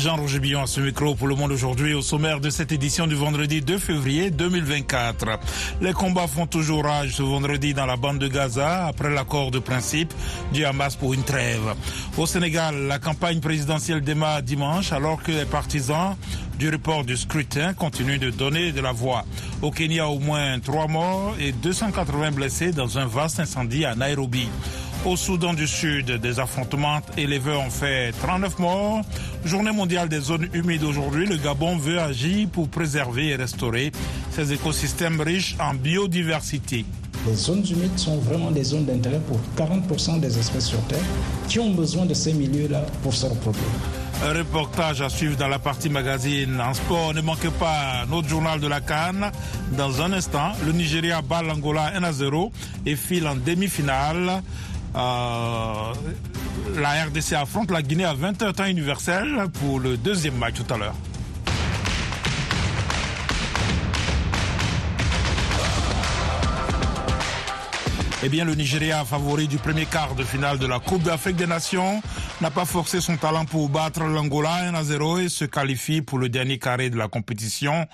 Jean-Roger Billon à ce micro pour le monde aujourd'hui au sommaire de cette édition du vendredi 2 février 2024. Les combats font toujours rage ce vendredi dans la bande de Gaza après l'accord de principe du Hamas pour une trêve. Au Sénégal, la campagne présidentielle démarre dimanche alors que les partisans du report du scrutin continuent de donner de la voix. Au Kenya, au moins trois morts et 280 blessés dans un vaste incendie à Nairobi. Au Soudan du Sud, des affrontements élevés ont fait 39 morts. Journée mondiale des zones humides aujourd'hui, le Gabon veut agir pour préserver et restaurer ces écosystèmes riches en biodiversité. Les zones humides sont vraiment des zones d'intérêt pour 40% des espèces sur Terre qui ont besoin de ces milieux-là pour se reproduire. Un reportage à suivre dans la partie magazine. En sport, ne manquez pas notre journal de la Cannes. Dans un instant, le Nigeria bat l'Angola 1 à 0 et file en demi-finale. Euh, la RDC affronte la Guinée à 20h temps universel pour le deuxième match tout à l'heure. Eh bien, le Nigeria, favori du premier quart de finale de la Coupe d'Afrique des Nations, n'a pas forcé son talent pour battre l'Angola 1 à 0 et se qualifie pour le dernier carré de la compétition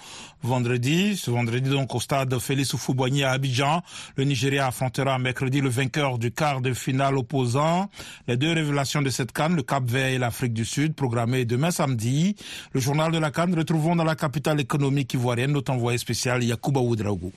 vendredi. Ce vendredi, donc, au stade Félix Houphouët-Boigny à Abidjan, le Nigeria affrontera mercredi le vainqueur du quart de finale opposant. Les deux révélations de cette canne, le Cap-Vert et l'Afrique du Sud, programmées demain samedi. Le journal de la canne, retrouvons dans la capitale économique ivoirienne notre envoyé spécial Yacouba Oudraogo.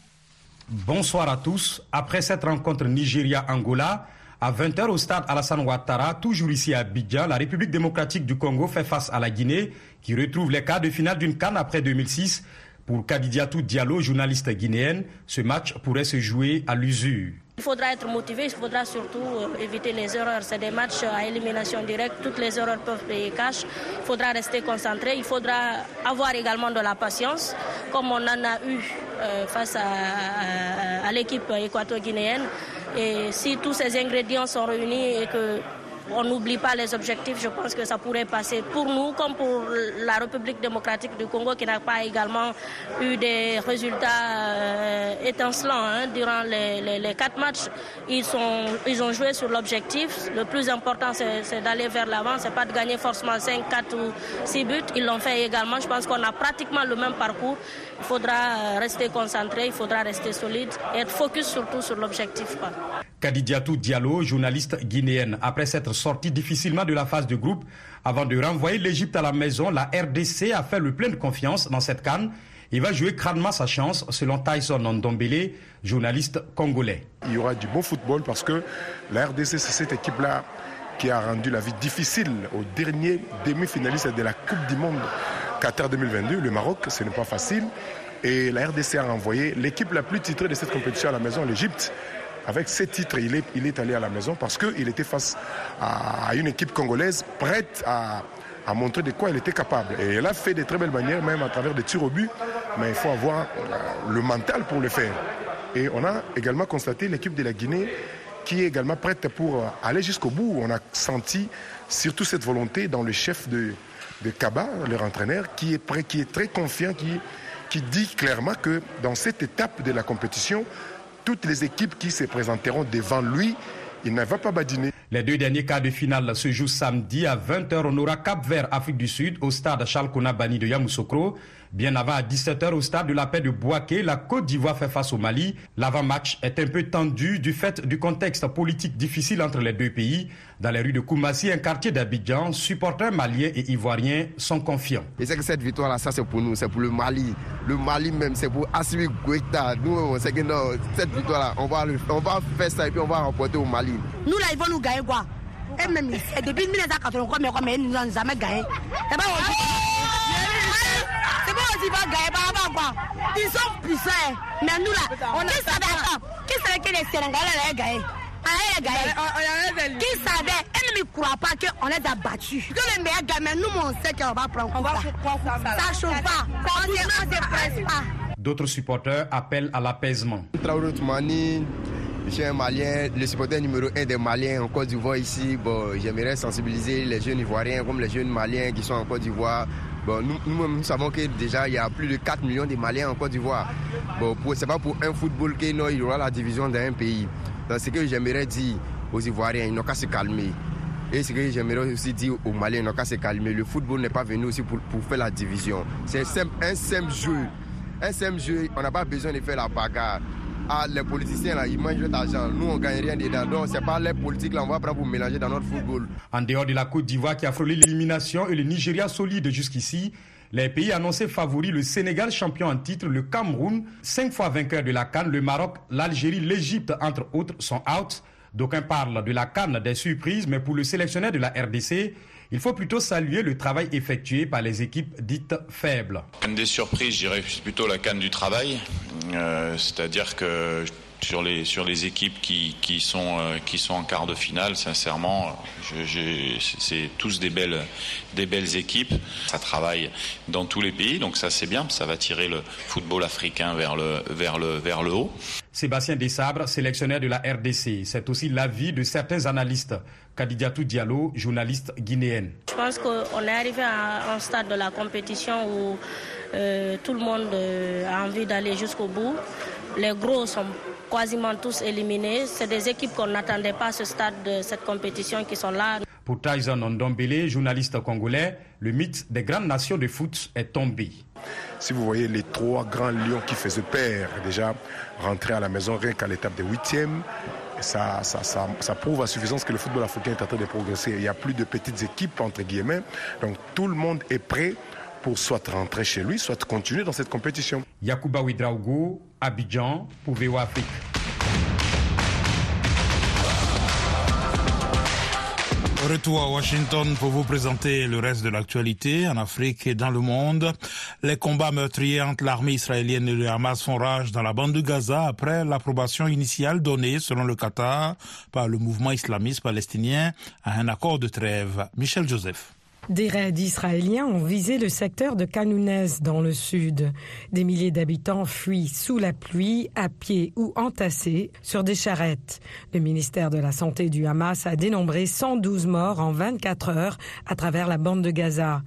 Bonsoir à tous. Après cette rencontre Nigeria-Angola, à 20h au stade Alassane Ouattara, toujours ici à Abidjan, la République démocratique du Congo fait face à la Guinée, qui retrouve les quarts de finale d'une canne après 2006. Pour Kadidiatou Diallo, journaliste guinéenne, ce match pourrait se jouer à l'usure. Il faudra être motivé, il faudra surtout éviter les erreurs. C'est des matchs à élimination directe, toutes les erreurs peuvent payer cash. Il faudra rester concentré, il faudra avoir également de la patience, comme on en a eu face à, à, à l'équipe équato-guinéenne. Et si tous ces ingrédients sont réunis et que on n'oublie pas les objectifs, je pense que ça pourrait passer pour nous comme pour la République démocratique du Congo qui n'a pas également eu des résultats euh, étincelants hein, durant les, quatre matchs. Ils, sont, ils ont joué sur l'objectif. Le plus important, c'est d'aller vers l'avant. C'est pas de gagner forcément 5, 4 ou 6 buts. Ils l'ont fait également. Je pense qu'on a pratiquement le même parcours. Il faudra rester concentré, il faudra rester solide et être focus surtout sur l'objectif. Kadidiatou Diallo, journaliste guinéenne, après s'être sortie difficilement de la phase de groupe, avant de renvoyer l'Égypte à la maison, la RDC a fait le plein de confiance dans cette canne. Il va jouer crânement sa chance, selon Tyson Ndombele, journaliste congolais. Il y aura du bon football parce que la RDC, c'est cette équipe-là qui a rendu la vie difficile au dernier demi-finaliste de la Coupe du Monde Qatar 2022. Le Maroc, ce n'est pas facile. Et la RDC a renvoyé l'équipe la plus titrée de cette compétition à la maison, l'Égypte. Avec ces titres, il est, allé à la maison parce qu'il était face à une équipe congolaise prête à, montrer de quoi elle était capable. Et elle a fait de très belles manières, même à travers des tirs au but, mais il faut avoir le mental pour le faire. Et on a également constaté l'équipe de la Guinée qui est également prête pour aller jusqu'au bout. On a senti surtout cette volonté dans le chef de, Kaba, leur entraîneur, qui est prêt, qui est très confiant, qui dit clairement que dans cette étape de la compétition, toutes les équipes qui se présenteront devant lui, il ne va pas badiner. Les deux derniers quarts de finale se jouent samedi à 20h. On aura Cap Vert, Afrique du Sud, au stade Charles Bani de Yamoussoukro. Bien avant, à 17h, au stade de la paix de Boaké, la Côte d'Ivoire fait face au Mali. L'avant-match est un peu tendu du fait du contexte politique difficile entre les deux pays. Dans les rues de Koumassi, un quartier d'Abidjan, supporters maliens et ivoiriens sont confiants. Et c'est que cette victoire-là, ça c'est pour nous, c'est pour le Mali. Le Mali même, c'est pour Assimi Goïta. Nous, on sait que non, cette victoire-là, on va, on va faire ça et puis on va remporter au Mali. Nous là, ils vont nous gagner quoi? Et même, depuis 1980, mais ils nous ont jamais gagné. C'est bon, ils vont gagner, bah, bah, quoi? Ils sont puissants. Mais nous là, on a savait, attends, qui savait que les Sénégalais allaient gagner? On gagné. Qui savait? Elle ne croit pas qu'on les a battus. Que le meilleur nous, on sait qu'on va prendre on va ça. Ça ne chauffe pas. On ne se presse pas. D'autres supporters appellent à l'apaisement. Traoré Toumani, je suis un Malien, le supporter numéro un des Maliens en Côte d'Ivoire ici. Bon, j'aimerais sensibiliser les jeunes Ivoiriens comme les jeunes Maliens qui sont en Côte d'Ivoire. Nous, savons que déjà il y a plus de 4 millions de Maliens en Côte d'Ivoire. Bon, c'est pas pour un football qu'il y aura la division d'un pays. Ce que j'aimerais dire aux Ivoiriens, ils n'ont qu'à se calmer. Et ce que j'aimerais aussi dire aux Maliens, n'a qu'à se calmer. Le football n'est pas venu aussi pour, pour faire la division. C'est un simple jeu. Un simple jeu, on n'a pas besoin de faire la bagarre. Ah, les politiciens là, ils mangent de l'argent. Nous, on gagne rien dedans. Donc, c'est pas les politiques là, on va prendre pour mélanger dans notre football. En dehors de la Côte d'Ivoire qui a frôlé l'élimination et le Nigeria solide jusqu'ici, les pays annoncés favoris, le Sénégal champion en titre, le Cameroun, cinq fois vainqueur de la Cannes, le Maroc, l'Algérie, l'Égypte, entre autres, sont out. D'aucuns parlent de la Cannes des surprises, mais pour le sélectionneur de la RDC, il faut plutôt saluer le travail effectué par les équipes dites faibles. Une des surprises, je dirais plutôt la canne du travail. Euh, c'est-à-dire que sur les, sur les équipes qui, qui, sont, euh, qui sont en quart de finale, sincèrement, c'est tous des belles, des belles équipes. Ça travaille dans tous les pays, donc ça c'est bien, ça va tirer le football africain vers le, vers le, vers le haut. Sébastien Dessabre, sélectionneur de la RDC, c'est aussi l'avis de certains analystes. Kadidiatou Diallo, journaliste guinéenne. Je pense qu'on est arrivé à un stade de la compétition où euh, tout le monde euh, a envie d'aller jusqu'au bout. Les gros sont quasiment tous éliminés. C'est des équipes qu'on n'attendait pas à ce stade de cette compétition qui sont là. Pour Tyson Ndombele, journaliste congolais, le mythe des grandes nations de foot est tombé. Si vous voyez les trois grands lions qui faisaient peur, déjà rentrer à la maison rien qu'à l'étape des huitièmes, ça, ça, ça, prouve à suffisance que le football africain est en train de progresser. Il n'y a plus de petites équipes, entre guillemets. Donc tout le monde est prêt pour soit rentrer chez lui, soit continuer dans cette compétition. Yakuba Ouidraogo, Abidjan, pour VO Afrique. Retour à Washington pour vous présenter le reste de l'actualité en Afrique et dans le monde. Les combats meurtriers entre l'armée israélienne et le Hamas font rage dans la bande de Gaza après l'approbation initiale donnée, selon le Qatar, par le mouvement islamiste palestinien à un accord de trêve. Michel Joseph. Des raids israéliens ont visé le secteur de Kanounès dans le sud. Des milliers d'habitants fuient sous la pluie, à pied ou entassés sur des charrettes. Le ministère de la Santé du Hamas a dénombré 112 morts en 24 heures à travers la bande de Gaza.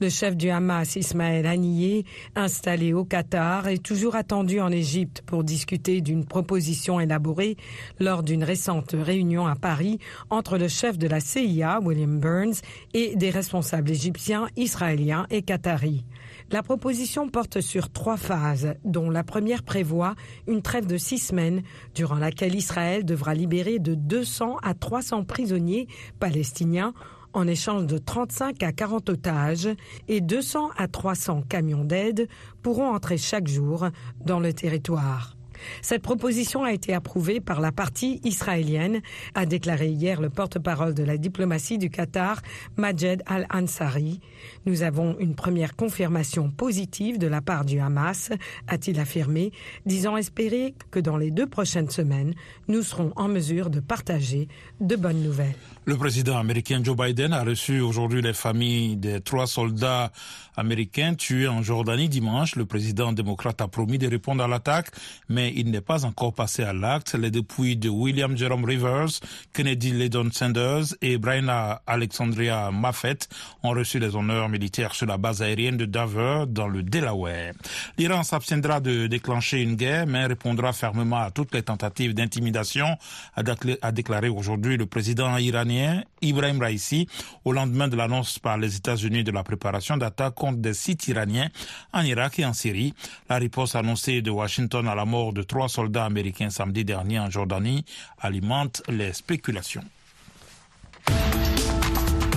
Le chef du Hamas, Ismaël Haniyeh, installé au Qatar, est toujours attendu en Égypte pour discuter d'une proposition élaborée lors d'une récente réunion à Paris entre le chef de la CIA, William Burns, et des responsables égyptiens, israéliens et qataris. La proposition porte sur trois phases, dont la première prévoit une trêve de six semaines, durant laquelle Israël devra libérer de 200 à 300 prisonniers palestiniens en échange de 35 à 40 otages et 200 à 300 camions d'aide pourront entrer chaque jour dans le territoire. Cette proposition a été approuvée par la partie israélienne, a déclaré hier le porte-parole de la diplomatie du Qatar, Majed Al-Ansari. Nous avons une première confirmation positive de la part du Hamas, a-t-il affirmé, disant espérer que dans les deux prochaines semaines, nous serons en mesure de partager de bonnes nouvelles. Le président américain Joe Biden a reçu aujourd'hui les familles des trois soldats américains tués en Jordanie dimanche. Le président démocrate a promis de répondre à l'attaque, mais il n'est pas encore passé à l'acte. Les dépouilles de William Jerome Rivers, Kennedy Ledon Sanders et Brian Alexandria Maffett ont reçu les honneurs militaires sur la base aérienne de Dover dans le Delaware. L'Iran s'abstiendra de déclencher une guerre, mais répondra fermement à toutes les tentatives d'intimidation, a déclaré aujourd'hui le président iranien Ibrahim Raisi au lendemain de l'annonce par les États-Unis de la préparation d'attaques contre des sites iraniens en Irak et en Syrie. La réponse annoncée de Washington à la mort de trois soldats américains samedi dernier en Jordanie alimente les spéculations.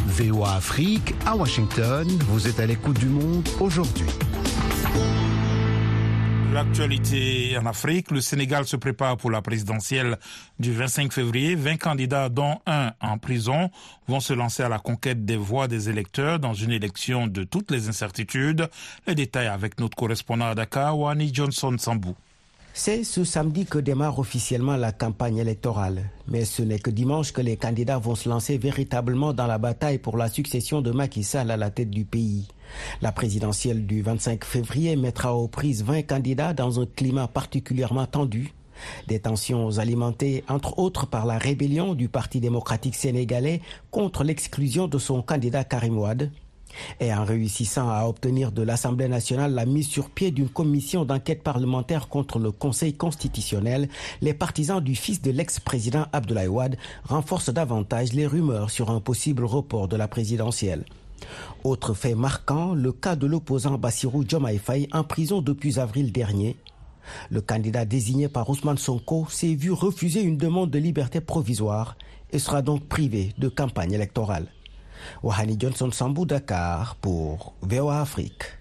VOA Afrique à Washington, vous êtes à l'écoute du monde aujourd'hui. L'actualité en Afrique, le Sénégal se prépare pour la présidentielle du 25 février. 20 candidats, dont un en prison, vont se lancer à la conquête des voix des électeurs dans une élection de toutes les incertitudes. Les détails avec notre correspondant à Dakar, Wani Johnson Sambou. C'est ce samedi que démarre officiellement la campagne électorale. Mais ce n'est que dimanche que les candidats vont se lancer véritablement dans la bataille pour la succession de Macky Sall à la tête du pays. La présidentielle du 25 février mettra aux prises 20 candidats dans un climat particulièrement tendu. Des tensions alimentées entre autres par la rébellion du Parti démocratique sénégalais contre l'exclusion de son candidat Karim Wade. Et en réussissant à obtenir de l'Assemblée nationale la mise sur pied d'une commission d'enquête parlementaire contre le Conseil constitutionnel, les partisans du fils de l'ex-président Abdoulaye Wade renforcent davantage les rumeurs sur un possible report de la présidentielle. Autre fait marquant, le cas de l'opposant Bassirou Diomaye en prison depuis avril dernier. Le candidat désigné par Ousmane Sonko s'est vu refuser une demande de liberté provisoire et sera donc privé de campagne électorale. Wahani Johnson Sambou Dakar pour VOA Afrique.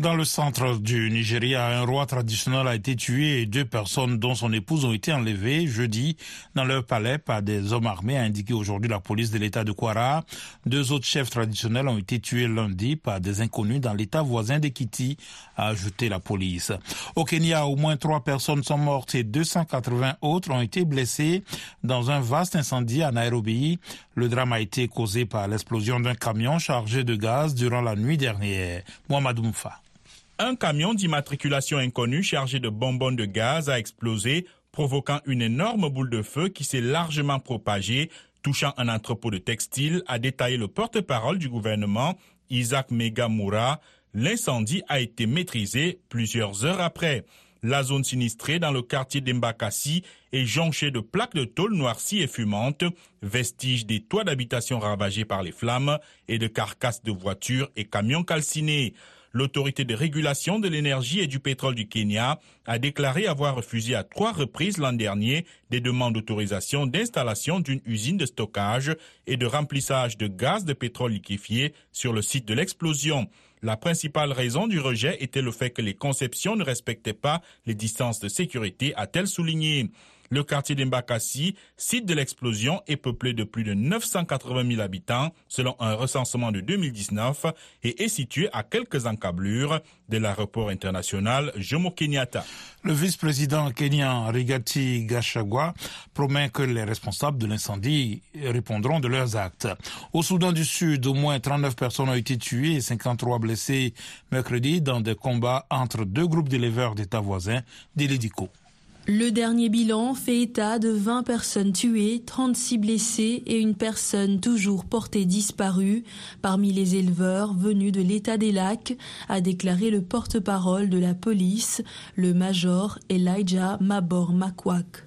Dans le centre du Nigeria, un roi traditionnel a été tué et deux personnes dont son épouse ont été enlevées jeudi dans leur palais par des hommes armés, a indiqué aujourd'hui la police de l'état de Kwara. Deux autres chefs traditionnels ont été tués lundi par des inconnus dans l'état voisin d'Ekiti, a ajouté la police. Au Kenya, au moins trois personnes sont mortes et 280 autres ont été blessées dans un vaste incendie à Nairobi. Le drame a été causé par l'explosion d'un camion chargé de gaz durant la nuit dernière. Mohamed Moufa. Un camion d'immatriculation inconnue chargé de bonbons de gaz a explosé, provoquant une énorme boule de feu qui s'est largement propagée, touchant un entrepôt de textiles, a détaillé le porte-parole du gouvernement, Isaac Megamura. L'incendie a été maîtrisé plusieurs heures après. La zone sinistrée dans le quartier d'Embakassi est jonchée de plaques de tôle noircies et fumantes, vestiges des toits d'habitation ravagés par les flammes et de carcasses de voitures et camions calcinés. L'autorité de régulation de l'énergie et du pétrole du Kenya a déclaré avoir refusé à trois reprises l'an dernier des demandes d'autorisation d'installation d'une usine de stockage et de remplissage de gaz de pétrole liquéfié sur le site de l'explosion. La principale raison du rejet était le fait que les conceptions ne respectaient pas les distances de sécurité, a-t-elle souligné. Le quartier d'Embakassi, site de l'explosion, est peuplé de plus de 980 000 habitants, selon un recensement de 2019, et est situé à quelques encablures de l'aéroport international Jomo Kenyatta. Le vice-président kenyan Rigati Gachagua promet que les responsables de l'incendie répondront de leurs actes. Au Soudan du Sud, au moins 39 personnes ont été tuées et 53 blessées mercredi dans des combats entre deux groupes d'éleveurs d'États voisins d'Ilédico. Le dernier bilan fait état de 20 personnes tuées, 36 blessées et une personne toujours portée disparue parmi les éleveurs venus de l'état des lacs, a déclaré le porte-parole de la police, le major Elijah Mabor Makwak.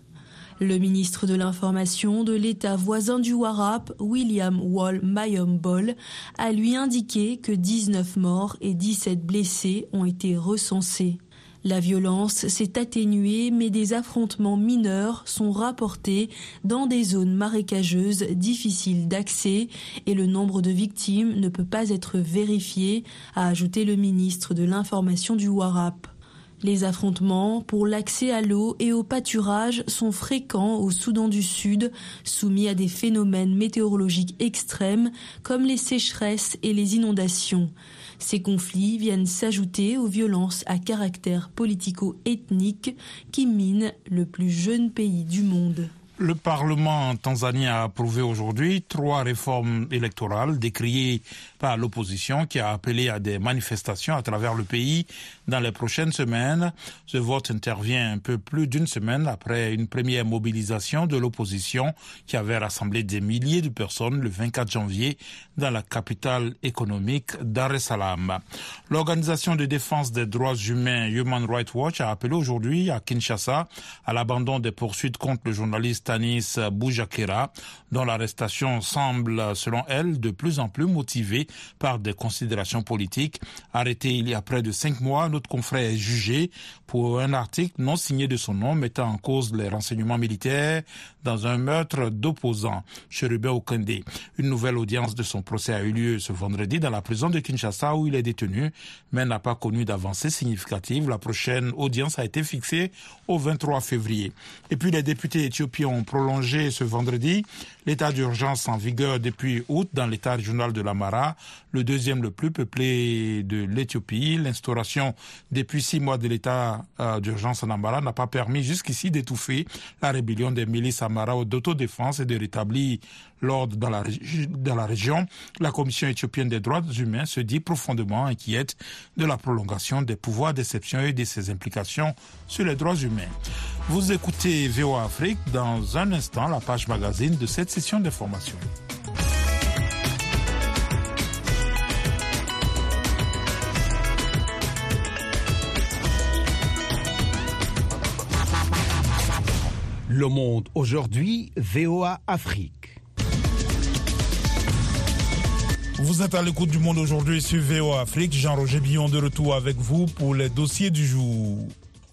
Le ministre de l'Information de l'État voisin du Warap, William Wall Mayom-Bol, a lui indiqué que 19 morts et 17 blessés ont été recensés. La violence s'est atténuée, mais des affrontements mineurs sont rapportés dans des zones marécageuses difficiles d'accès et le nombre de victimes ne peut pas être vérifié, a ajouté le ministre de l'Information du Warap. Les affrontements pour l'accès à l'eau et au pâturage sont fréquents au Soudan du Sud, soumis à des phénomènes météorologiques extrêmes comme les sécheresses et les inondations. Ces conflits viennent s'ajouter aux violences à caractère politico-ethnique qui minent le plus jeune pays du monde. Le Parlement tanzanien a approuvé aujourd'hui trois réformes électorales décriées par l'opposition qui a appelé à des manifestations à travers le pays dans les prochaines semaines. Ce vote intervient un peu plus d'une semaine après une première mobilisation de l'opposition qui avait rassemblé des milliers de personnes le 24 janvier dans la capitale économique Dar. L'organisation de défense des droits humains Human Rights Watch a appelé aujourd'hui à Kinshasa à l'abandon des poursuites contre le journaliste Tanis Boujakera, dont l'arrestation semble, selon elle, de plus en plus motivée par des considérations politiques. Arrêté il y a près de cinq mois, notre confrère est jugé pour un article non signé de son nom mettant en cause les renseignements militaires dans un meurtre d'opposants, Cherubin Okende. Une nouvelle audience de son procès a eu lieu ce vendredi dans la prison de Kinshasa où il est détenu, mais n'a pas connu d'avancée significative. La prochaine audience a été fixée au 23 février. Et puis les députés éthiopiens prolongé ce vendredi l'état d'urgence en vigueur depuis août dans l'état régional de l'Amara, le deuxième le plus peuplé de l'Éthiopie. L'instauration depuis six mois de l'état euh, d'urgence en Amara n'a pas permis jusqu'ici d'étouffer la rébellion des milices Amara d'autodéfense et de rétablir l'ordre dans la, région, la Commission éthiopienne des droits humains se dit profondément inquiète de la prolongation des pouvoirs d'exception et de ses implications sur les droits humains. Vous écoutez VOA Afrique dans un instant, la page magazine de cette session d'information. Le Monde aujourd'hui, VOA Afrique. Vous êtes à l'écoute du Monde aujourd'hui sur VOA Afrique. Jean-Roger Billon de retour avec vous pour les dossiers du jour.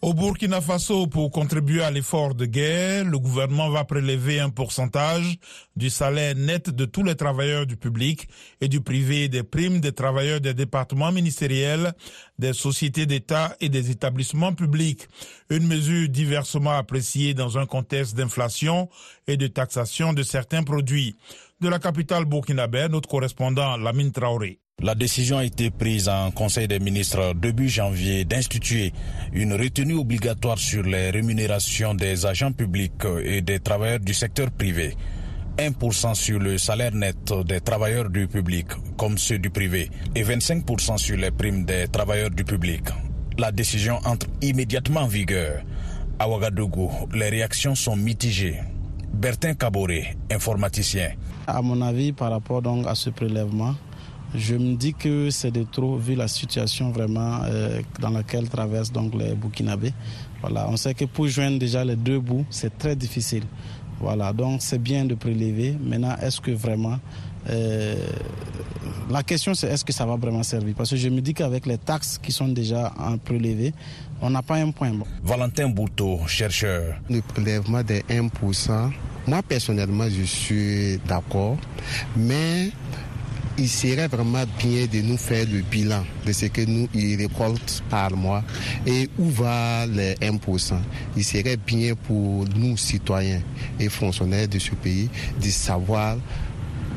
Au Burkina Faso, pour contribuer à l'effort de guerre, le gouvernement va prélever un pourcentage du salaire net de tous les travailleurs du public et du privé des primes des travailleurs des départements ministériels, des sociétés d'État et des établissements publics. Une mesure diversement appréciée dans un contexte d'inflation et de taxation de certains produits. De la capitale burkinabé, notre correspondant Lamine Traoré. La décision a été prise en Conseil des ministres début janvier d'instituer une retenue obligatoire sur les rémunérations des agents publics et des travailleurs du secteur privé. 1% sur le salaire net des travailleurs du public comme ceux du privé et 25% sur les primes des travailleurs du public. La décision entre immédiatement en vigueur. À Ouagadougou, les réactions sont mitigées. Bertin Caboret, informaticien. À mon avis, par rapport donc à ce prélèvement, je me dis que c'est de trop vu la situation vraiment euh, dans laquelle traversent donc les Burkinabés. Voilà, on sait que pour joindre déjà les deux bouts, c'est très difficile. Voilà, donc c'est bien de prélever. Maintenant, est-ce que vraiment euh, la question c'est est-ce que ça va vraiment servir? Parce que je me dis qu'avec les taxes qui sont déjà en prélevées, on n'a pas un point. Valentin Bouteau, chercheur. Le prélèvement des 1%, moi personnellement je suis d'accord, mais il serait vraiment bien de nous faire le bilan de ce que nous y récoltent par mois et où va les 1%. Il serait bien pour nous, citoyens et fonctionnaires de ce pays, de savoir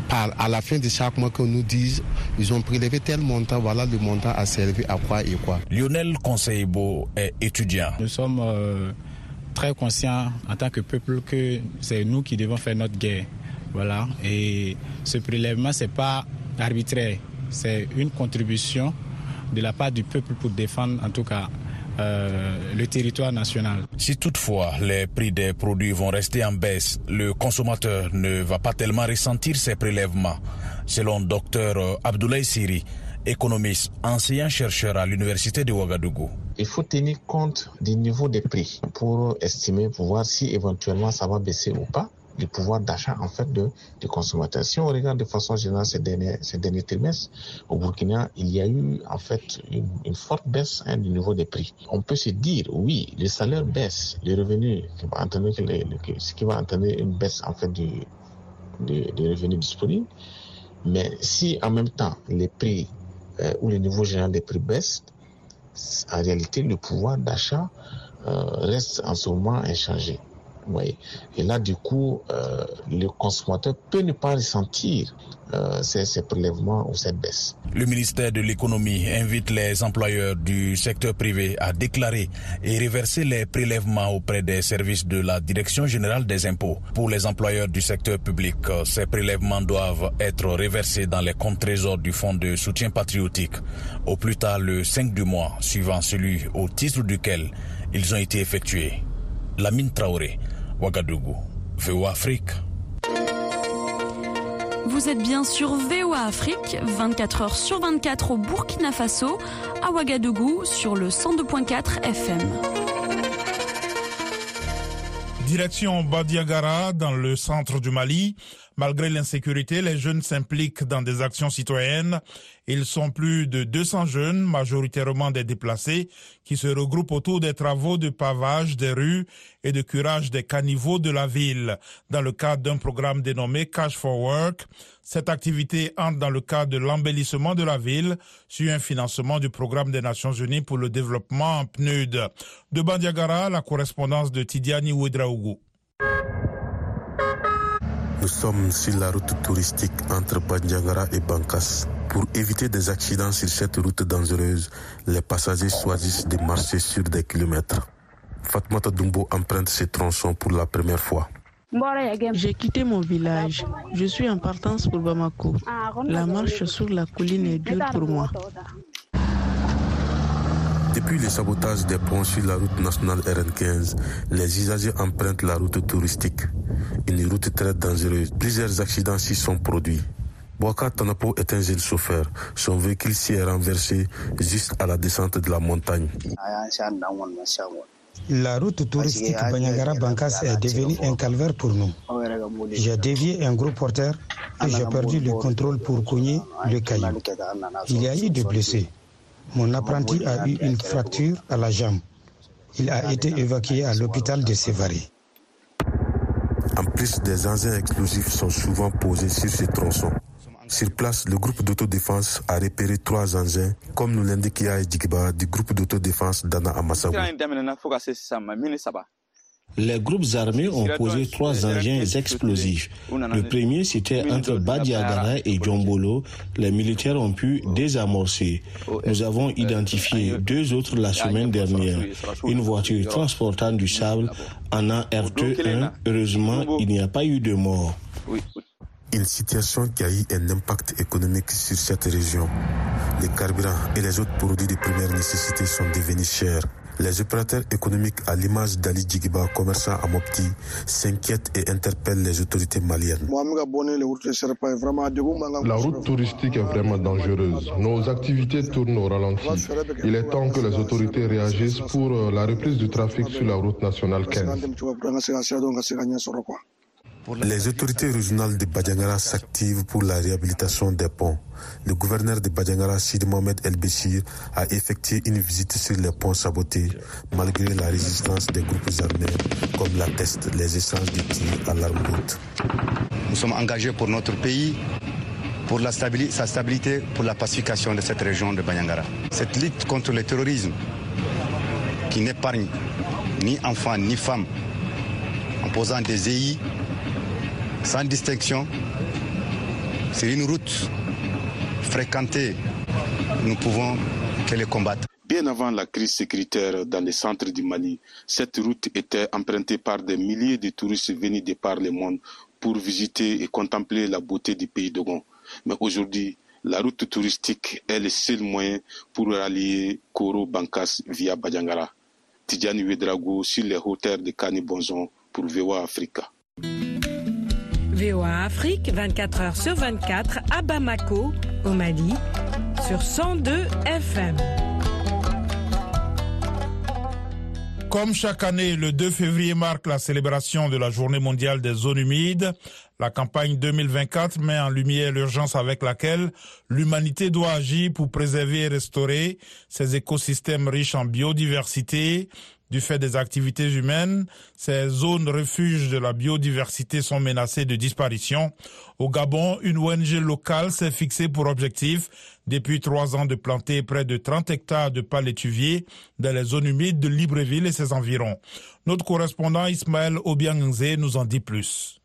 à la fin de chaque mois qu'on nous dise ils ont prélevé tel montant, voilà le montant a servi à quoi et quoi. Lionel Conseilbo est étudiant. Nous sommes euh, très conscients en tant que peuple que c'est nous qui devons faire notre guerre. Voilà. Et ce prélèvement, c'est pas arbitraire. C'est une contribution de la part du peuple pour défendre en tout cas euh, le territoire national. Si toutefois les prix des produits vont rester en baisse, le consommateur ne va pas tellement ressentir ces prélèvements, selon Dr Abdoulaye Siri, économiste, enseignant-chercheur à l'université de Ouagadougou. Il faut tenir compte du niveau des prix pour estimer, pour voir si éventuellement ça va baisser ou pas du pouvoir d'achat en fait de, des consommateurs. Si on regarde de façon générale ces derniers, ces derniers trimestres, au Burkina, il y a eu en fait une, forte baisse hein, du niveau des prix. On peut se dire, oui, les salaires baissent, les revenus, ce qui va entraîner une baisse en fait du, des revenus disponibles. Mais si en même temps les prix euh, ou le niveau général des prix baissent, en réalité le pouvoir d'achat euh, reste en ce moment inchangé. Oui. Et là, du coup, euh, le consommateur peut ne pas ressentir euh, ces, prélèvements ou cette baisse. Le ministère de l'économie invite les employeurs du secteur privé à déclarer et reverser les prélèvements auprès des services de la Direction générale des impôts. Pour les employeurs du secteur public, ces prélèvements doivent être reversés dans les comptes trésors du Fonds de soutien patriotique au plus tard le 5 du mois suivant celui au titre duquel ils ont été effectués. Lamine Traoré, Ouagadougou, VOA Afrique. Vous êtes bien sur VOA Afrique, 24 heures sur 24 au Burkina Faso, à Ouagadougou sur le 102.4 FM. Direction Badiagara, dans le centre du Mali. Malgré l'insécurité, les jeunes s'impliquent dans des actions citoyennes. Ils sont plus de 200 jeunes, majoritairement des déplacés, qui se regroupent autour des travaux de pavage des rues et de curage des caniveaux de la ville, dans le cadre d'un programme dénommé Cash for Work. Cette activité entre dans le cadre de l'embellissement de la ville, sur un financement du programme des Nations Unies pour le développement PNUD. De Bandiagara, la correspondance de Tidiane Ouedraougou. Nous sommes sur la route touristique entre Bandiagara et Bankas. Pour éviter des accidents sur cette route dangereuse, les passagers choisissent de marcher sur des kilomètres. Fatmata Dumbo emprunte ces tronçons pour la première fois. J'ai quitté mon village. Je suis en partance pour Bamako. La marche sur la colline est dure pour moi. Depuis le sabotage des ponts sur la route nationale RN15, les usagers empruntent la route touristique. Une route très dangereuse. Plusieurs accidents s'y sont produits. Boaka Tanapo est un jeune chauffeur. Son véhicule s'y est renversé juste à la descente de la montagne. La route touristique Banyagara-Bankas est devenue un calvaire pour nous. J'ai dévié un gros porteur et j'ai perdu le contrôle pour cogner le caillou. Il y a eu des blessés. Mon apprenti a eu une fracture à la jambe. Il a été évacué à l'hôpital de Sévaré. En plus, des engins explosifs sont souvent posés sur ces tronçons. Sur place, le groupe d'autodéfense a repéré trois engins, comme nous l'indique Yaï Djigiba du groupe d'autodéfense d'Anna Amasago. Les groupes armés ont posé trois engins explosifs. Le premier, c'était entre Badiagara et Djombolo. Les militaires ont pu désamorcer. Nous avons identifié deux autres la semaine dernière. Une voiture transportant du sable en a RT1. Heureusement, il n'y a pas eu de mort. Une situation qui a eu un impact économique sur cette région. Les carburants et les autres produits de première nécessité sont devenus chers. Les opérateurs économiques, à l'image d'Ali Djigiba, commerçant à Mopti, s'inquiètent et interpellent les autorités maliennes. La route touristique est vraiment dangereuse. Nos activités tournent au ralenti. Il est temps que les autorités réagissent pour euh, la reprise du trafic sur la route nationale 15. Les autorités régionales de Badjangara s'activent pour la réhabilitation des ponts. Le gouverneur de Badjangara, Sid Mohamed El Béchir, a effectué une visite sur les ponts sabotés, malgré la résistance des groupes armés, comme l'attestent les échanges de tirs à l'arme haute. Nous sommes engagés pour notre pays, pour la stabilité, sa stabilité, pour la pacification de cette région de Banyangara. Cette lutte contre le terrorisme, qui n'épargne ni enfants ni femmes, en posant des EI sans distinction. C'est une route fréquentée. Nous pouvons que les combattre. Bien avant la crise sécuritaire dans les centres du Mali, cette route était empruntée par des milliers de touristes venus de par le monde pour visiter et contempler la beauté du pays d'Ogon. Mais aujourd'hui, la route touristique est le seul moyen pour rallier Koro Bankas via Badjangara. Tidjani Wedrago sur les hauteurs de Kani Bonzon pour VOA Africa. VOA Afrique, 24 heures sur 24, à Bamako, au Mali, sur 102 FM. Comme chaque année, le 2 février marque la célébration de la journée mondiale des zones humides. La campagne 2024 met en lumière l'urgence avec laquelle l'humanité doit agir pour préserver et restaurer ces écosystèmes riches en biodiversité, du fait des activités humaines, ces zones refuges de la biodiversité sont menacées de disparition. Au Gabon, une ONG locale s'est fixée pour objectif depuis trois ans de planter près de 30 hectares de palétuviers dans les zones humides de Libreville et ses environs. Notre correspondant Ismaël Obiangze nous en dit plus.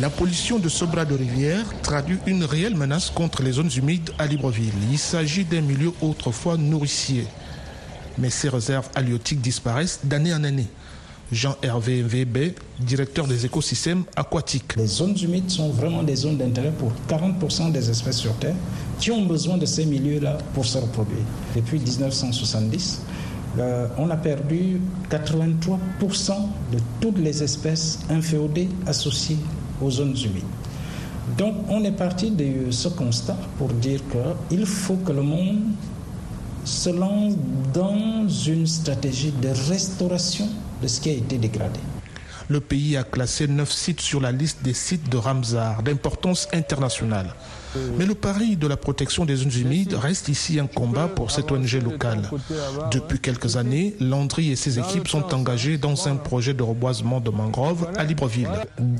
La pollution de ce bras de rivière traduit une réelle menace contre les zones humides à Libreville. Il s'agit d'un milieu autrefois nourricier mais ces réserves halieutiques disparaissent d'année en année. Jean-Hervé VB, directeur des écosystèmes aquatiques. Les zones humides sont vraiment des zones d'intérêt pour 40% des espèces sur Terre qui ont besoin de ces milieux-là pour se reproduire. Depuis 1970, euh, on a perdu 83% de toutes les espèces inféodées associées aux zones humides. Donc on est parti de ce constat pour dire qu'il faut que le monde se lance dans une stratégie de restauration de ce qui a été dégradé. Le pays a classé neuf sites sur la liste des sites de Ramsar d'importance internationale. Mais le pari de la protection des zones humides reste ici un combat pour cette ONG locale. Depuis quelques années, Landry et ses équipes sont engagés dans un projet de reboisement de mangroves à Libreville.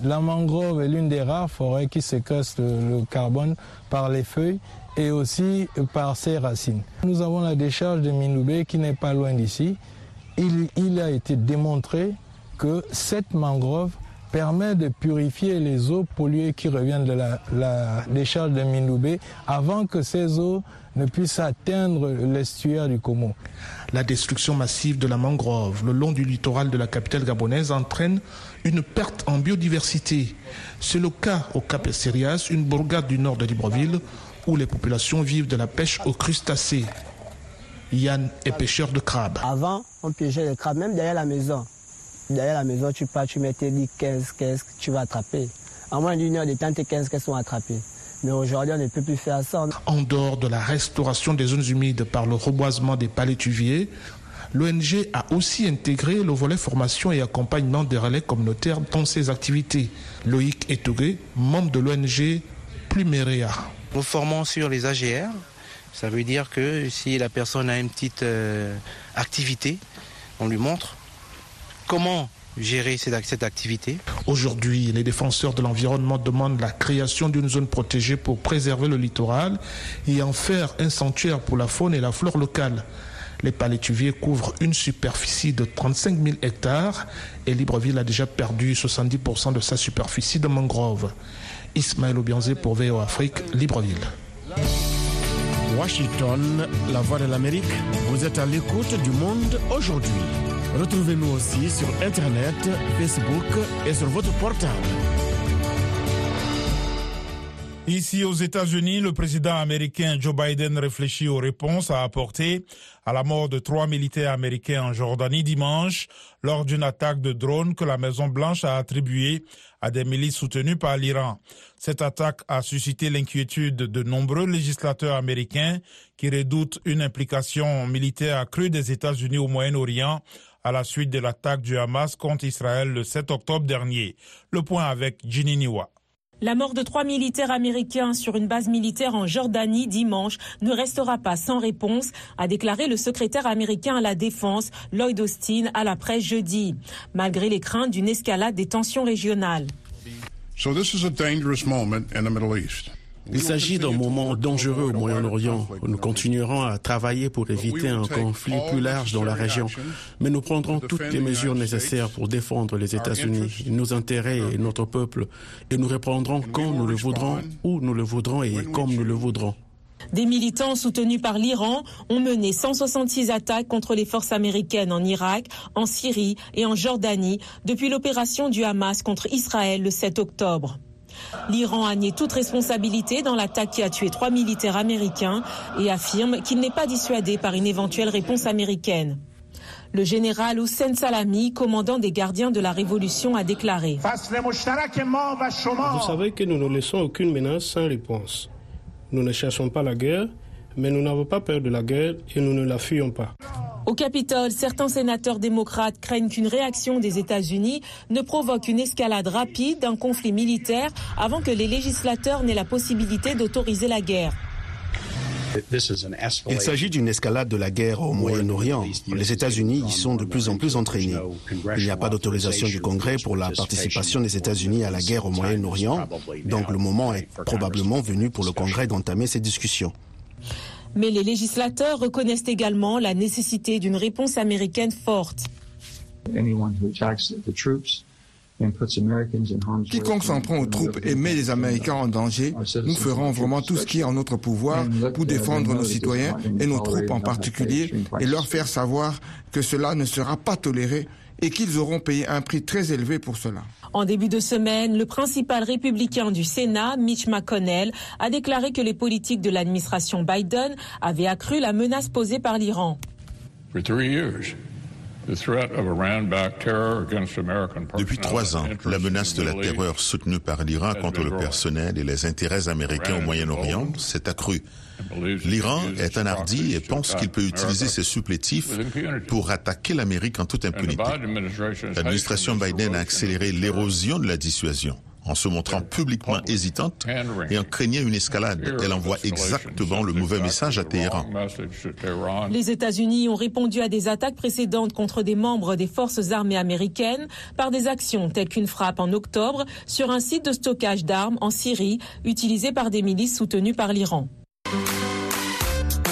La mangrove est l'une des rares forêts qui séquestre le carbone par les feuilles et aussi par ses racines. Nous avons la décharge de Minoubé qui n'est pas loin d'ici. Il, a été démontré que cette mangrove permet de purifier les eaux polluées qui reviennent de la, décharge de Minoubé avant que ces eaux ne puissent atteindre l'estuaire du Como. La destruction massive de la mangrove le long du littoral de la capitale gabonaise entraîne une perte en biodiversité. C'est le cas au Cap Sérias, une bourgade du nord de Libreville, où les populations vivent de la pêche aux crustacés. Yann est pêcheur de crabes. Avant, on pêchait les crabes, même derrière la maison. Derrière la maison, tu pars, tu mettais 10, 15, 15, tu vas attraper. En moins d'une heure de temps, tes 15 qu'elles sont attrapées. Mais aujourd'hui, on ne peut plus faire ça. En dehors de la restauration des zones humides par le reboisement des palétuviers, L'ONG a aussi intégré le volet formation et accompagnement des relais communautaires dans ses activités. Loïc Etougué, membre de l'ONG Pluméréa. Nous formons sur les AGR. Ça veut dire que si la personne a une petite euh, activité, on lui montre comment gérer cette, activité. Aujourd'hui, les défenseurs de l'environnement demandent la création d'une zone protégée pour préserver le littoral et en faire un sanctuaire pour la faune et la flore locale. Les palétuviers couvrent une superficie de 35 000 hectares et Libreville a déjà perdu 70% de sa superficie de mangrove. Ismaël Obianzé pour VO Afrique, Libreville. Washington, la voix de l'Amérique, vous êtes à l'écoute du monde aujourd'hui. Retrouvez-nous aussi sur Internet, Facebook et sur votre portable. Ici aux États-Unis, le président américain Joe Biden réfléchit aux réponses à apporter à la mort de trois militaires américains en Jordanie dimanche lors d'une attaque de drone que la Maison-Blanche a attribuée à des milices soutenues par l'Iran. Cette attaque a suscité l'inquiétude de nombreux législateurs américains qui redoutent une implication militaire accrue des États-Unis au Moyen-Orient à la suite de l'attaque du Hamas contre Israël le 7 octobre dernier. Le point avec Ginny Niwa. La mort de trois militaires américains sur une base militaire en Jordanie dimanche ne restera pas sans réponse, a déclaré le secrétaire américain à la Défense, Lloyd Austin, à la presse jeudi, malgré les craintes d'une escalade des tensions régionales. So this is a dangerous moment in the Middle East. Il s'agit d'un moment dangereux au Moyen-Orient. Nous continuerons à travailler pour éviter un conflit plus large dans la région, mais nous prendrons toutes les mesures nécessaires pour défendre les États-Unis, nos intérêts et notre peuple, et nous répondrons quand nous le voudrons, où nous le voudrons et comme nous le voudrons. Des militants soutenus par l'Iran ont mené 166 attaques contre les forces américaines en Irak, en Syrie et en Jordanie depuis l'opération du Hamas contre Israël le 7 octobre. L'Iran a nié toute responsabilité dans l'attaque qui a tué trois militaires américains et affirme qu'il n'est pas dissuadé par une éventuelle réponse américaine. Le général Hussein Salami, commandant des gardiens de la Révolution, a déclaré Vous savez que nous ne laissons aucune menace sans réponse. Nous ne cherchons pas la guerre, mais nous n'avons pas peur de la guerre et nous ne la fuyons pas. Au Capitole, certains sénateurs démocrates craignent qu'une réaction des États-Unis ne provoque une escalade rapide d'un conflit militaire avant que les législateurs n'aient la possibilité d'autoriser la guerre. Il s'agit d'une escalade de la guerre au Moyen-Orient. Les États-Unis y sont de plus en plus entraînés. Il n'y a pas d'autorisation du Congrès pour la participation des États-Unis à la guerre au Moyen-Orient, donc le moment est probablement venu pour le Congrès d'entamer ces discussions. Mais les législateurs reconnaissent également la nécessité d'une réponse américaine forte. Quiconque s'en prend aux troupes et met les Américains en danger, nous ferons vraiment tout ce qui est en notre pouvoir pour défendre nos citoyens et nos troupes en particulier et leur faire savoir que cela ne sera pas toléré et qu'ils auront payé un prix très élevé pour cela. En début de semaine, le principal républicain du Sénat, Mitch McConnell, a déclaré que les politiques de l'administration Biden avaient accru la menace posée par l'Iran. Depuis trois ans, la menace de la terreur soutenue par l'Iran contre le personnel et les intérêts américains au Moyen-Orient s'est accrue. L'Iran est un hardi et pense qu'il peut utiliser ses supplétifs pour attaquer l'Amérique en toute impunité. L'administration Biden a accéléré l'érosion de la dissuasion en se montrant publiquement hésitante et en craignant une escalade. Elle envoie exactement le mauvais message à Téhéran. Les États-Unis ont répondu à des attaques précédentes contre des membres des forces armées américaines par des actions telles qu'une frappe en octobre sur un site de stockage d'armes en Syrie utilisé par des milices soutenues par l'Iran.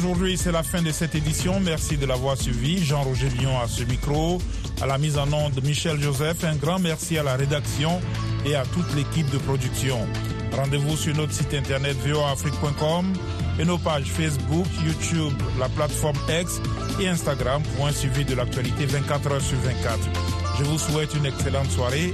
aujourd'hui, c'est la fin de cette édition. Merci de l'avoir suivi. Jean-Roger Lyon à ce micro, à la mise en onde Michel Joseph. Un grand merci à la rédaction et à toute l'équipe de production. Rendez-vous sur notre site internet voafrique.com et nos pages Facebook, YouTube, la plateforme X et Instagram pour un suivi de l'actualité 24 heures sur 24. Je vous souhaite une excellente soirée